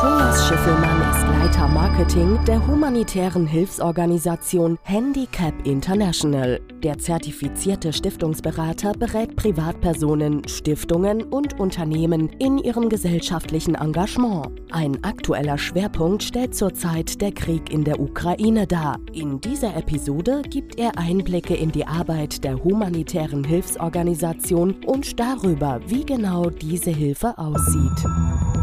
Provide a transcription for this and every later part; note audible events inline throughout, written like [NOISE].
Thomas Schiffelmann ist Leiter Marketing der humanitären Hilfsorganisation Handicap International. Der zertifizierte Stiftungsberater berät Privatpersonen, Stiftungen und Unternehmen in ihrem gesellschaftlichen Engagement. Ein aktueller Schwerpunkt stellt zurzeit der Krieg in der Ukraine dar. In dieser Episode gibt er Einblicke in die Arbeit der humanitären Hilfsorganisation und darüber, wie genau diese Hilfe aussieht.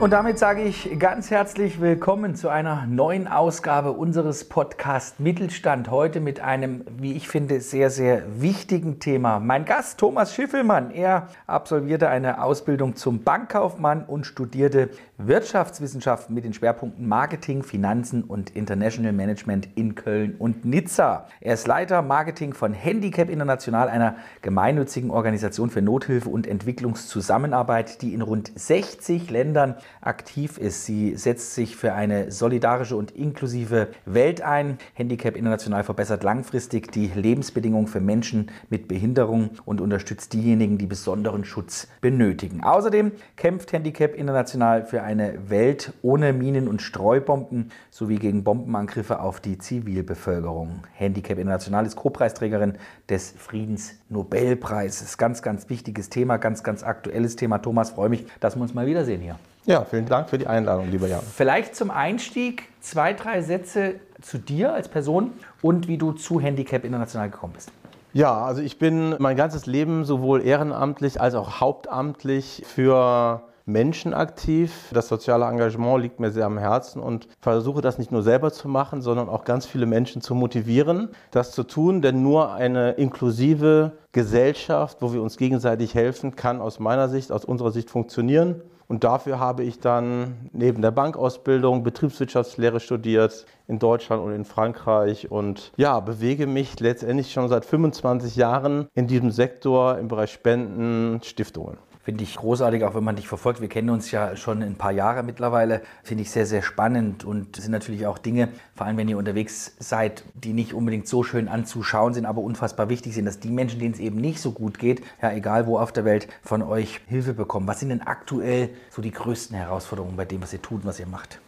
Und damit sage ich ganz herzlich willkommen zu einer neuen Ausgabe unseres Podcast Mittelstand. Heute mit einem, wie ich finde, sehr, sehr wichtigen Thema. Mein Gast Thomas Schiffelmann, er absolvierte eine Ausbildung zum Bankkaufmann und studierte Wirtschaftswissenschaften mit den Schwerpunkten Marketing, Finanzen und International Management in Köln und Nizza. Er ist Leiter Marketing von Handicap International, einer gemeinnützigen Organisation für Nothilfe und Entwicklungszusammenarbeit, die in rund 60 Ländern aktiv ist. Sie setzt sich für eine solidarische und inklusive Welt ein. Handicap International verbessert langfristig die Lebensbedingungen für Menschen mit Behinderung und unterstützt diejenigen, die besonderen Schutz benötigen. Außerdem kämpft Handicap International für eine Welt ohne Minen und Streubomben sowie gegen Bombenangriffe auf die Zivilbevölkerung. Handicap International ist Co-Preisträgerin des Friedensnobelpreises. Ganz, ganz wichtiges Thema, ganz, ganz aktuelles Thema. Thomas, freue mich, dass wir uns mal wiedersehen hier. Ja, vielen Dank für die Einladung, lieber Jan. Vielleicht zum Einstieg zwei, drei Sätze zu dir als Person und wie du zu Handicap International gekommen bist. Ja, also ich bin mein ganzes Leben sowohl ehrenamtlich als auch hauptamtlich für Menschen aktiv. Das soziale Engagement liegt mir sehr am Herzen und versuche das nicht nur selber zu machen, sondern auch ganz viele Menschen zu motivieren, das zu tun. Denn nur eine inklusive Gesellschaft, wo wir uns gegenseitig helfen, kann aus meiner Sicht, aus unserer Sicht funktionieren. Und dafür habe ich dann neben der Bankausbildung Betriebswirtschaftslehre studiert in Deutschland und in Frankreich und ja, bewege mich letztendlich schon seit 25 Jahren in diesem Sektor im Bereich Spenden, Stiftungen. Finde ich großartig, auch wenn man dich verfolgt. Wir kennen uns ja schon ein paar Jahre mittlerweile. Finde ich sehr, sehr spannend und sind natürlich auch Dinge, vor allem wenn ihr unterwegs seid, die nicht unbedingt so schön anzuschauen sind, aber unfassbar wichtig sind, dass die Menschen, denen es eben nicht so gut geht, ja, egal wo auf der Welt, von euch Hilfe bekommen. Was sind denn aktuell so die größten Herausforderungen bei dem, was ihr tut und was ihr macht?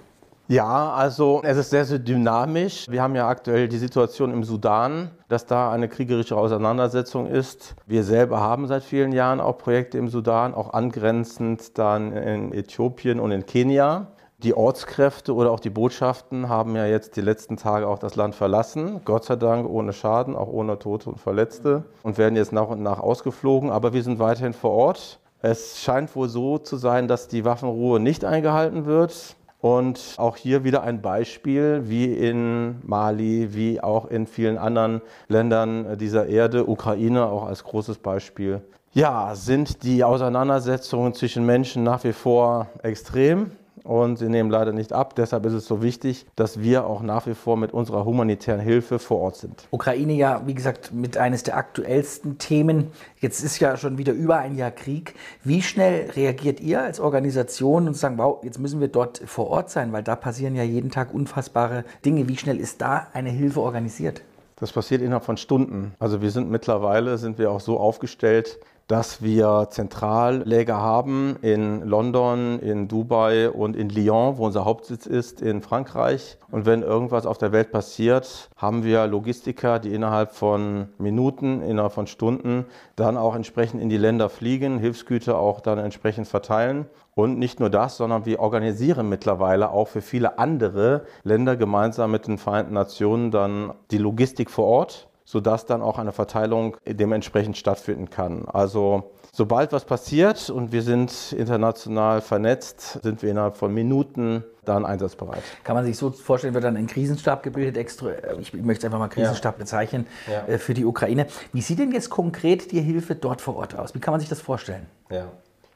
Ja, also es ist sehr, sehr dynamisch. Wir haben ja aktuell die Situation im Sudan, dass da eine kriegerische Auseinandersetzung ist. Wir selber haben seit vielen Jahren auch Projekte im Sudan, auch angrenzend dann in Äthiopien und in Kenia. Die Ortskräfte oder auch die Botschaften haben ja jetzt die letzten Tage auch das Land verlassen. Gott sei Dank ohne Schaden, auch ohne Tote und Verletzte und werden jetzt nach und nach ausgeflogen. Aber wir sind weiterhin vor Ort. Es scheint wohl so zu sein, dass die Waffenruhe nicht eingehalten wird. Und auch hier wieder ein Beispiel, wie in Mali, wie auch in vielen anderen Ländern dieser Erde, Ukraine auch als großes Beispiel. Ja, sind die Auseinandersetzungen zwischen Menschen nach wie vor extrem und sie nehmen leider nicht ab. Deshalb ist es so wichtig, dass wir auch nach wie vor mit unserer humanitären Hilfe vor Ort sind. Ukraine ja, wie gesagt, mit eines der aktuellsten Themen. Jetzt ist ja schon wieder über ein Jahr Krieg. Wie schnell reagiert ihr als Organisation und sagen, wow, jetzt müssen wir dort vor Ort sein, weil da passieren ja jeden Tag unfassbare Dinge. Wie schnell ist da eine Hilfe organisiert? Das passiert innerhalb von Stunden. Also wir sind mittlerweile sind wir auch so aufgestellt, dass wir Zentralläger haben in London, in Dubai und in Lyon, wo unser Hauptsitz ist, in Frankreich. Und wenn irgendwas auf der Welt passiert, haben wir Logistiker, die innerhalb von Minuten, innerhalb von Stunden dann auch entsprechend in die Länder fliegen, Hilfsgüter auch dann entsprechend verteilen. Und nicht nur das, sondern wir organisieren mittlerweile auch für viele andere Länder gemeinsam mit den Vereinten Nationen dann die Logistik vor Ort sodass dann auch eine Verteilung dementsprechend stattfinden kann. Also sobald was passiert und wir sind international vernetzt, sind wir innerhalb von Minuten dann einsatzbereit. Kann man sich so vorstellen, wird dann ein Krisenstab gebildet, extra, ich möchte es einfach mal Krisenstab ja. bezeichnen, ja. Äh, für die Ukraine. Wie sieht denn jetzt konkret die Hilfe dort vor Ort aus? Wie kann man sich das vorstellen? Ja.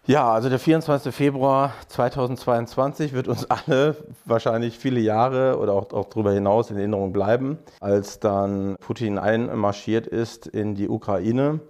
Ja, also der 24. Februar 2022 wird uns alle wahrscheinlich viele Jahre oder auch, auch darüber hinaus in Erinnerung bleiben, als dann Putin einmarschiert ist in die Ukraine.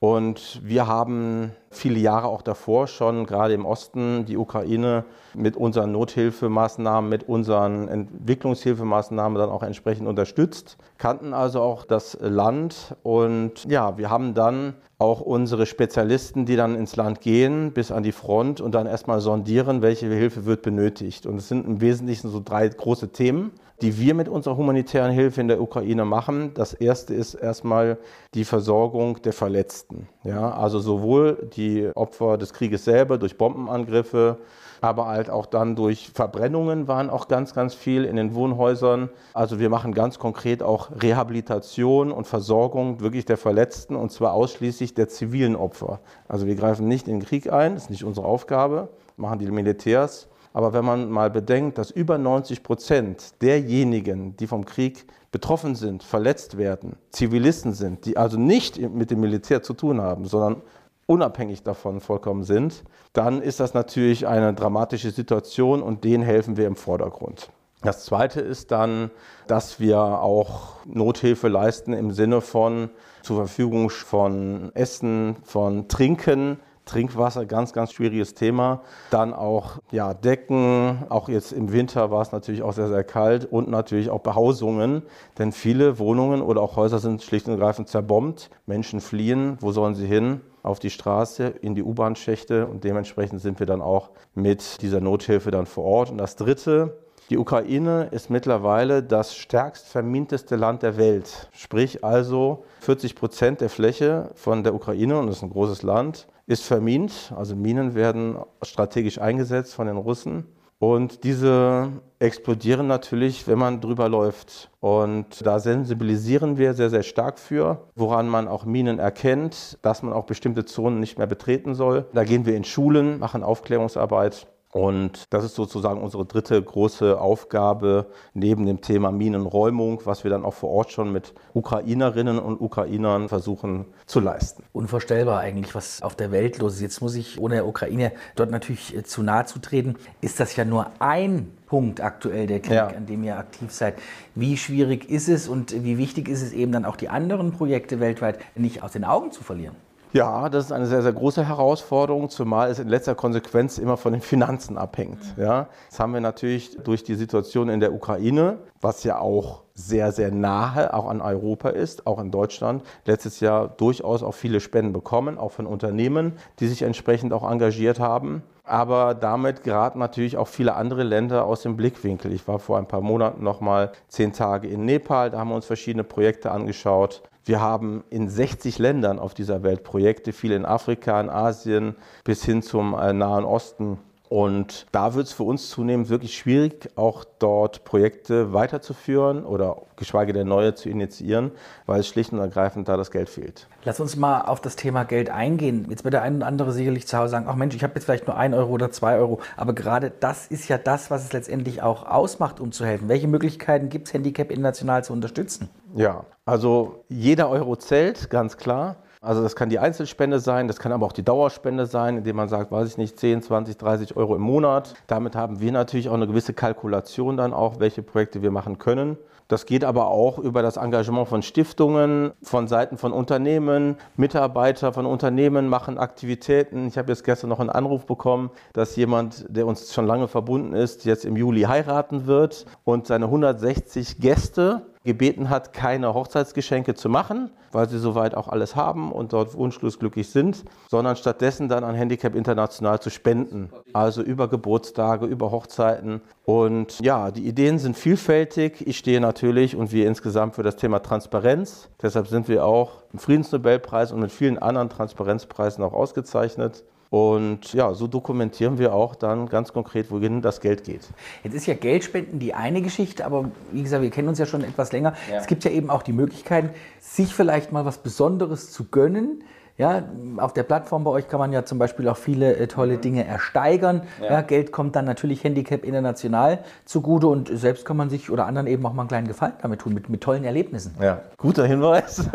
Und wir haben viele Jahre auch davor schon, gerade im Osten, die Ukraine mit unseren Nothilfemaßnahmen, mit unseren Entwicklungshilfemaßnahmen dann auch entsprechend unterstützt, kannten also auch das Land und ja, wir haben dann auch unsere Spezialisten, die dann ins Land gehen, bis an die Front und dann erstmal sondieren, welche Hilfe wird benötigt. Und es sind im Wesentlichen so drei große Themen die wir mit unserer humanitären Hilfe in der Ukraine machen. Das erste ist erstmal die Versorgung der Verletzten. Ja, also sowohl die Opfer des Krieges selber durch Bombenangriffe, aber halt auch dann durch Verbrennungen waren auch ganz, ganz viel in den Wohnhäusern. Also wir machen ganz konkret auch Rehabilitation und Versorgung wirklich der Verletzten und zwar ausschließlich der zivilen Opfer. Also wir greifen nicht in den Krieg ein, das ist nicht unsere Aufgabe, machen die Militärs. Aber wenn man mal bedenkt, dass über 90 Prozent derjenigen, die vom Krieg betroffen sind, verletzt werden, Zivilisten sind, die also nicht mit dem Militär zu tun haben, sondern unabhängig davon vollkommen sind, dann ist das natürlich eine dramatische Situation und denen helfen wir im Vordergrund. Das Zweite ist dann, dass wir auch Nothilfe leisten im Sinne von zur Verfügung von Essen, von Trinken, Trinkwasser, ganz, ganz schwieriges Thema. Dann auch ja, Decken, auch jetzt im Winter war es natürlich auch sehr, sehr kalt und natürlich auch Behausungen, denn viele Wohnungen oder auch Häuser sind schlicht und ergreifend zerbombt. Menschen fliehen, wo sollen sie hin? Auf die Straße, in die U-Bahn-Schächte und dementsprechend sind wir dann auch mit dieser Nothilfe dann vor Ort. Und das Dritte, die Ukraine ist mittlerweile das stärkst verminteste Land der Welt. Sprich also 40 Prozent der Fläche von der Ukraine, und das ist ein großes Land, ist vermint. Also Minen werden strategisch eingesetzt von den Russen. Und diese explodieren natürlich, wenn man drüber läuft. Und da sensibilisieren wir sehr, sehr stark für, woran man auch Minen erkennt, dass man auch bestimmte Zonen nicht mehr betreten soll. Da gehen wir in Schulen, machen Aufklärungsarbeit. Und das ist sozusagen unsere dritte große Aufgabe neben dem Thema Minenräumung, was wir dann auch vor Ort schon mit Ukrainerinnen und Ukrainern versuchen zu leisten. Unvorstellbar eigentlich, was auf der Welt los ist. Jetzt muss ich ohne der Ukraine dort natürlich äh, zu nahe zu treten. Ist das ja nur ein Punkt aktuell der Krieg, ja. an dem ihr aktiv seid. Wie schwierig ist es und wie wichtig ist es eben dann auch die anderen Projekte weltweit nicht aus den Augen zu verlieren? Ja, das ist eine sehr, sehr große Herausforderung, zumal es in letzter Konsequenz immer von den Finanzen abhängt. Ja, das haben wir natürlich durch die Situation in der Ukraine, was ja auch sehr, sehr nahe auch an Europa ist, auch in Deutschland, letztes Jahr durchaus auch viele Spenden bekommen, auch von Unternehmen, die sich entsprechend auch engagiert haben. Aber damit geraten natürlich auch viele andere Länder aus dem Blickwinkel. Ich war vor ein paar Monaten noch mal zehn Tage in Nepal, da haben wir uns verschiedene Projekte angeschaut. Wir haben in 60 Ländern auf dieser Welt Projekte, viele in Afrika, in Asien bis hin zum äh, Nahen Osten. Und da wird es für uns zunehmend wirklich schwierig, auch dort Projekte weiterzuführen oder geschweige denn neue zu initiieren, weil es schlicht und ergreifend da das Geld fehlt. Lass uns mal auf das Thema Geld eingehen. Jetzt wird der ein oder andere sicherlich zu Hause sagen, ach Mensch, ich habe jetzt vielleicht nur ein Euro oder zwei Euro. Aber gerade das ist ja das, was es letztendlich auch ausmacht, um zu helfen. Welche Möglichkeiten gibt es, Handicap international zu unterstützen? Ja, also jeder Euro zählt, ganz klar. Also das kann die Einzelspende sein, das kann aber auch die Dauerspende sein, indem man sagt, weiß ich nicht, 10, 20, 30 Euro im Monat. Damit haben wir natürlich auch eine gewisse Kalkulation dann auch, welche Projekte wir machen können. Das geht aber auch über das Engagement von Stiftungen, von Seiten von Unternehmen. Mitarbeiter von Unternehmen machen Aktivitäten. Ich habe jetzt gestern noch einen Anruf bekommen, dass jemand, der uns schon lange verbunden ist, jetzt im Juli heiraten wird und seine 160 Gäste gebeten hat, keine Hochzeitsgeschenke zu machen, weil sie soweit auch alles haben und dort wunschlos glücklich sind, sondern stattdessen dann an Handicap International zu spenden. Also über Geburtstage, über Hochzeiten. Und ja, die Ideen sind vielfältig. Ich stehe natürlich und wir insgesamt für das Thema Transparenz. Deshalb sind wir auch im Friedensnobelpreis und mit vielen anderen Transparenzpreisen auch ausgezeichnet. Und ja, so dokumentieren wir auch dann ganz konkret, wohin das Geld geht. Jetzt ist ja Geldspenden die eine Geschichte, aber wie gesagt, wir kennen uns ja schon etwas länger. Ja. Es gibt ja eben auch die Möglichkeit, sich vielleicht mal was Besonderes zu gönnen. Ja, auf der Plattform bei euch kann man ja zum Beispiel auch viele äh, tolle mhm. Dinge ersteigern. Ja. ja. Geld kommt dann natürlich Handicap international zugute und selbst kann man sich oder anderen eben auch mal einen kleinen Gefallen damit tun, mit, mit tollen Erlebnissen. Ja, guter Hinweis.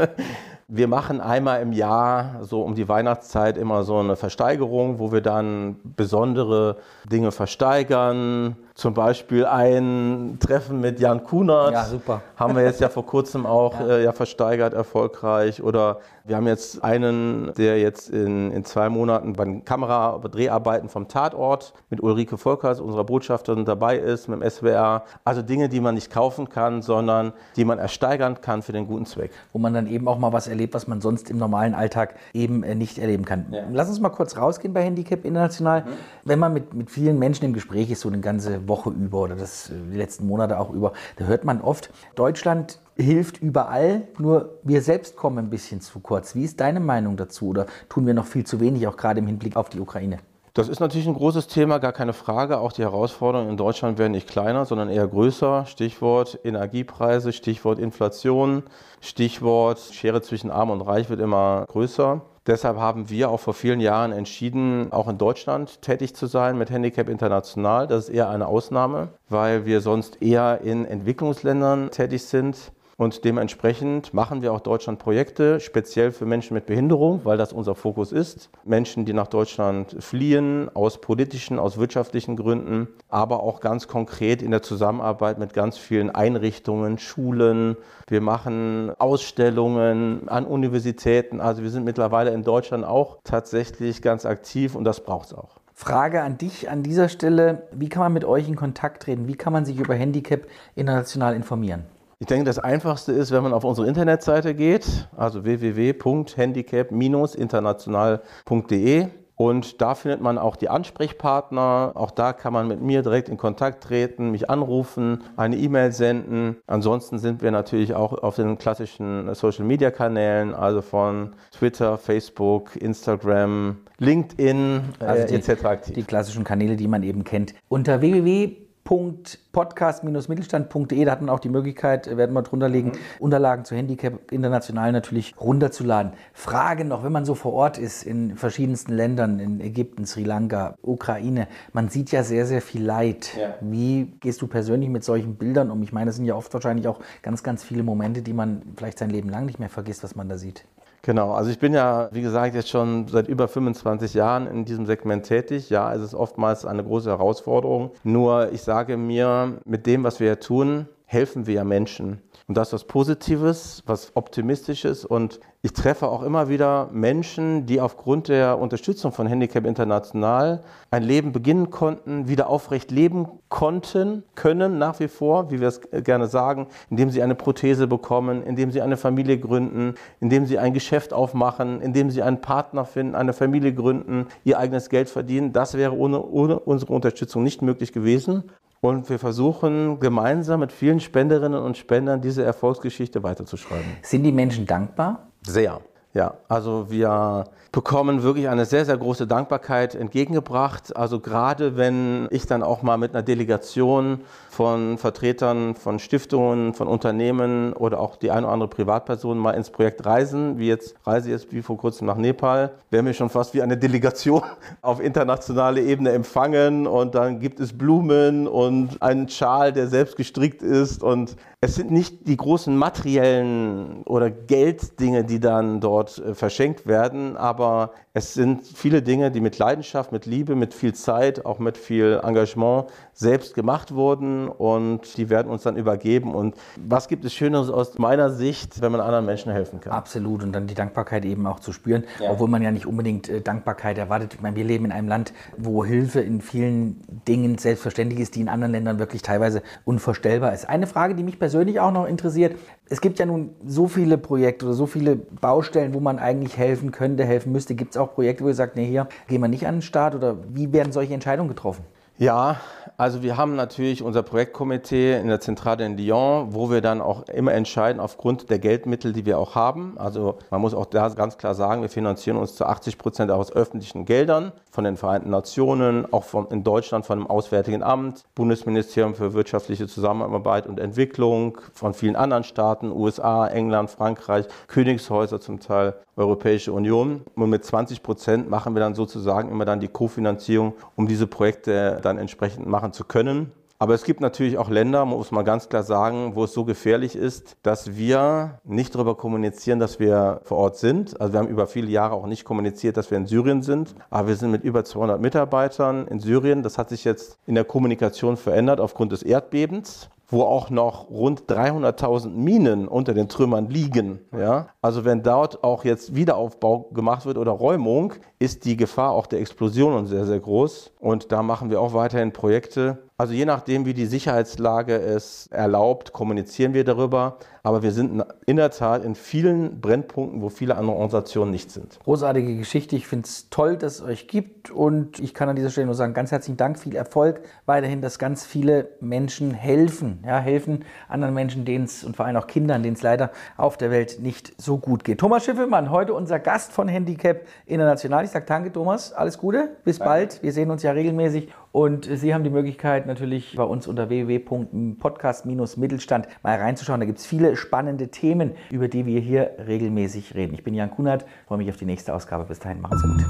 Wir machen einmal im Jahr, so um die Weihnachtszeit, immer so eine Versteigerung, wo wir dann besondere Dinge versteigern. Zum Beispiel ein Treffen mit Jan Kunert. Ja, super. [LAUGHS] Haben wir jetzt ja vor kurzem auch ja. Äh, ja versteigert, erfolgreich. Oder wir haben jetzt einen, der jetzt in, in zwei Monaten bei den Kameradreharbeiten vom Tatort mit Ulrike Volkers, unserer Botschafterin, dabei ist, mit dem SWR. Also Dinge, die man nicht kaufen kann, sondern die man ersteigern kann für den guten Zweck. Wo man dann eben auch mal was erlebt, was man sonst im normalen Alltag eben äh, nicht erleben kann. Ja. Lass uns mal kurz rausgehen bei Handicap International. Mhm. Wenn man mit, mit vielen Menschen im Gespräch ist, so eine ganze Woche über oder das, äh, die letzten Monate auch über, da hört man oft, Deutschland hilft überall, nur wir selbst kommen ein bisschen zu kurz. Wie ist deine Meinung dazu oder tun wir noch viel zu wenig, auch gerade im Hinblick auf die Ukraine? Das ist natürlich ein großes Thema, gar keine Frage. Auch die Herausforderungen in Deutschland werden nicht kleiner, sondern eher größer. Stichwort Energiepreise, Stichwort Inflation, Stichwort Schere zwischen Arm und Reich wird immer größer. Deshalb haben wir auch vor vielen Jahren entschieden, auch in Deutschland tätig zu sein mit Handicap International. Das ist eher eine Ausnahme, weil wir sonst eher in Entwicklungsländern tätig sind. Und dementsprechend machen wir auch Deutschland Projekte, speziell für Menschen mit Behinderung, weil das unser Fokus ist. Menschen, die nach Deutschland fliehen, aus politischen, aus wirtschaftlichen Gründen, aber auch ganz konkret in der Zusammenarbeit mit ganz vielen Einrichtungen, Schulen. Wir machen Ausstellungen an Universitäten. Also wir sind mittlerweile in Deutschland auch tatsächlich ganz aktiv und das braucht es auch. Frage an dich an dieser Stelle. Wie kann man mit euch in Kontakt treten? Wie kann man sich über Handicap international informieren? Ich denke, das Einfachste ist, wenn man auf unsere Internetseite geht, also www.handicap-international.de. Und da findet man auch die Ansprechpartner. Auch da kann man mit mir direkt in Kontakt treten, mich anrufen, eine E-Mail senden. Ansonsten sind wir natürlich auch auf den klassischen Social-Media-Kanälen, also von Twitter, Facebook, Instagram, LinkedIn also äh, etc. aktiv. Die klassischen Kanäle, die man eben kennt. Unter www podcast-mittelstand.de. Da hat man auch die Möglichkeit, äh, werden wir drunter legen, mhm. Unterlagen zu Handicap international natürlich runterzuladen. Fragen noch, wenn man so vor Ort ist in verschiedensten Ländern, in Ägypten, Sri Lanka, Ukraine. Man sieht ja sehr, sehr viel Leid. Ja. Wie gehst du persönlich mit solchen Bildern um? Ich meine, das sind ja oft wahrscheinlich auch ganz, ganz viele Momente, die man vielleicht sein Leben lang nicht mehr vergisst, was man da sieht. Genau, also ich bin ja, wie gesagt, jetzt schon seit über 25 Jahren in diesem Segment tätig. Ja, es ist oftmals eine große Herausforderung. Nur ich sage mir, mit dem, was wir hier tun, helfen wir ja Menschen. Und das ist was Positives, was Optimistisches. Und ich treffe auch immer wieder Menschen, die aufgrund der Unterstützung von Handicap International ein Leben beginnen konnten, wieder aufrecht leben konnten, können nach wie vor, wie wir es gerne sagen, indem sie eine Prothese bekommen, indem sie eine Familie gründen, indem sie ein Geschäft aufmachen, indem sie einen Partner finden, eine Familie gründen, ihr eigenes Geld verdienen. Das wäre ohne, ohne unsere Unterstützung nicht möglich gewesen. Und wir versuchen gemeinsam mit vielen Spenderinnen und Spendern diese Erfolgsgeschichte weiterzuschreiben. Sind die Menschen dankbar? Sehr. Ja, also wir bekommen wirklich eine sehr, sehr große Dankbarkeit entgegengebracht. Also gerade wenn ich dann auch mal mit einer Delegation von Vertretern von Stiftungen, von Unternehmen oder auch die eine oder andere Privatperson mal ins Projekt reisen, wie jetzt reise ich jetzt wie vor kurzem nach Nepal, werden wir schon fast wie eine Delegation [LAUGHS] auf internationale Ebene empfangen und dann gibt es Blumen und einen Schal, der selbst gestrickt ist und es sind nicht die großen materiellen oder Gelddinge, die dann dort äh, verschenkt werden, aber es sind viele Dinge, die mit Leidenschaft, mit Liebe, mit viel Zeit, auch mit viel Engagement selbst gemacht wurden und die werden uns dann übergeben. Und was gibt es Schöneres aus meiner Sicht, wenn man anderen Menschen helfen kann? Absolut. Und dann die Dankbarkeit eben auch zu spüren, ja. obwohl man ja nicht unbedingt äh, Dankbarkeit erwartet. Ich meine, wir leben in einem Land, wo Hilfe in vielen Dingen selbstverständlich ist, die in anderen Ländern wirklich teilweise unvorstellbar ist. Eine Frage, die mich persönlich auch noch interessiert. Es gibt ja nun so viele Projekte oder so viele Baustellen, wo man eigentlich helfen könnte, helfen müsste. Gibt es auch Projekte, wo ihr sagt, nee, hier gehen wir nicht an den Start oder wie werden solche Entscheidungen getroffen? Ja, also wir haben natürlich unser Projektkomitee in der Zentrale in Lyon, wo wir dann auch immer entscheiden aufgrund der Geldmittel, die wir auch haben. Also man muss auch da ganz klar sagen, wir finanzieren uns zu 80 Prozent aus öffentlichen Geldern von den Vereinten Nationen, auch von, in Deutschland von dem Auswärtigen Amt, Bundesministerium für wirtschaftliche Zusammenarbeit und Entwicklung, von vielen anderen Staaten, USA, England, Frankreich, Königshäuser zum Teil, Europäische Union. Und mit 20 Prozent machen wir dann sozusagen immer dann die Kofinanzierung, um diese Projekte dann entsprechend machen zu können. Aber es gibt natürlich auch Länder, muss man ganz klar sagen, wo es so gefährlich ist, dass wir nicht darüber kommunizieren, dass wir vor Ort sind. Also wir haben über viele Jahre auch nicht kommuniziert, dass wir in Syrien sind. Aber wir sind mit über 200 Mitarbeitern in Syrien. Das hat sich jetzt in der Kommunikation verändert aufgrund des Erdbebens wo auch noch rund 300.000 Minen unter den Trümmern liegen. Ja? Also wenn dort auch jetzt Wiederaufbau gemacht wird oder Räumung, ist die Gefahr auch der Explosionen sehr, sehr groß. Und da machen wir auch weiterhin Projekte. Also je nachdem, wie die Sicherheitslage es erlaubt, kommunizieren wir darüber. Aber wir sind in der Tat in vielen Brennpunkten, wo viele andere Organisationen nicht sind. Großartige Geschichte. Ich finde es toll, dass es euch gibt. Und ich kann an dieser Stelle nur sagen, ganz herzlichen Dank, viel Erfolg weiterhin, dass ganz viele Menschen helfen. Ja, helfen anderen Menschen, denen es und vor allem auch Kindern, denen es leider auf der Welt nicht so gut geht. Thomas Schiffelmann, heute unser Gast von Handicap International. Ich sage danke, Thomas. Alles Gute. Bis danke. bald. Wir sehen uns ja regelmäßig. Und Sie haben die Möglichkeit, natürlich bei uns unter www.podcast-mittelstand mal reinzuschauen. Da gibt es spannende Themen, über die wir hier regelmäßig reden. Ich bin Jan Kunert, freue mich auf die nächste Ausgabe. Bis dahin, macht's gut.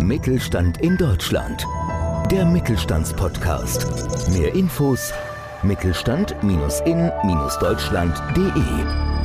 Mittelstand in Deutschland. Der Mittelstandspodcast. Mehr Infos Mittelstand-in-deutschland.de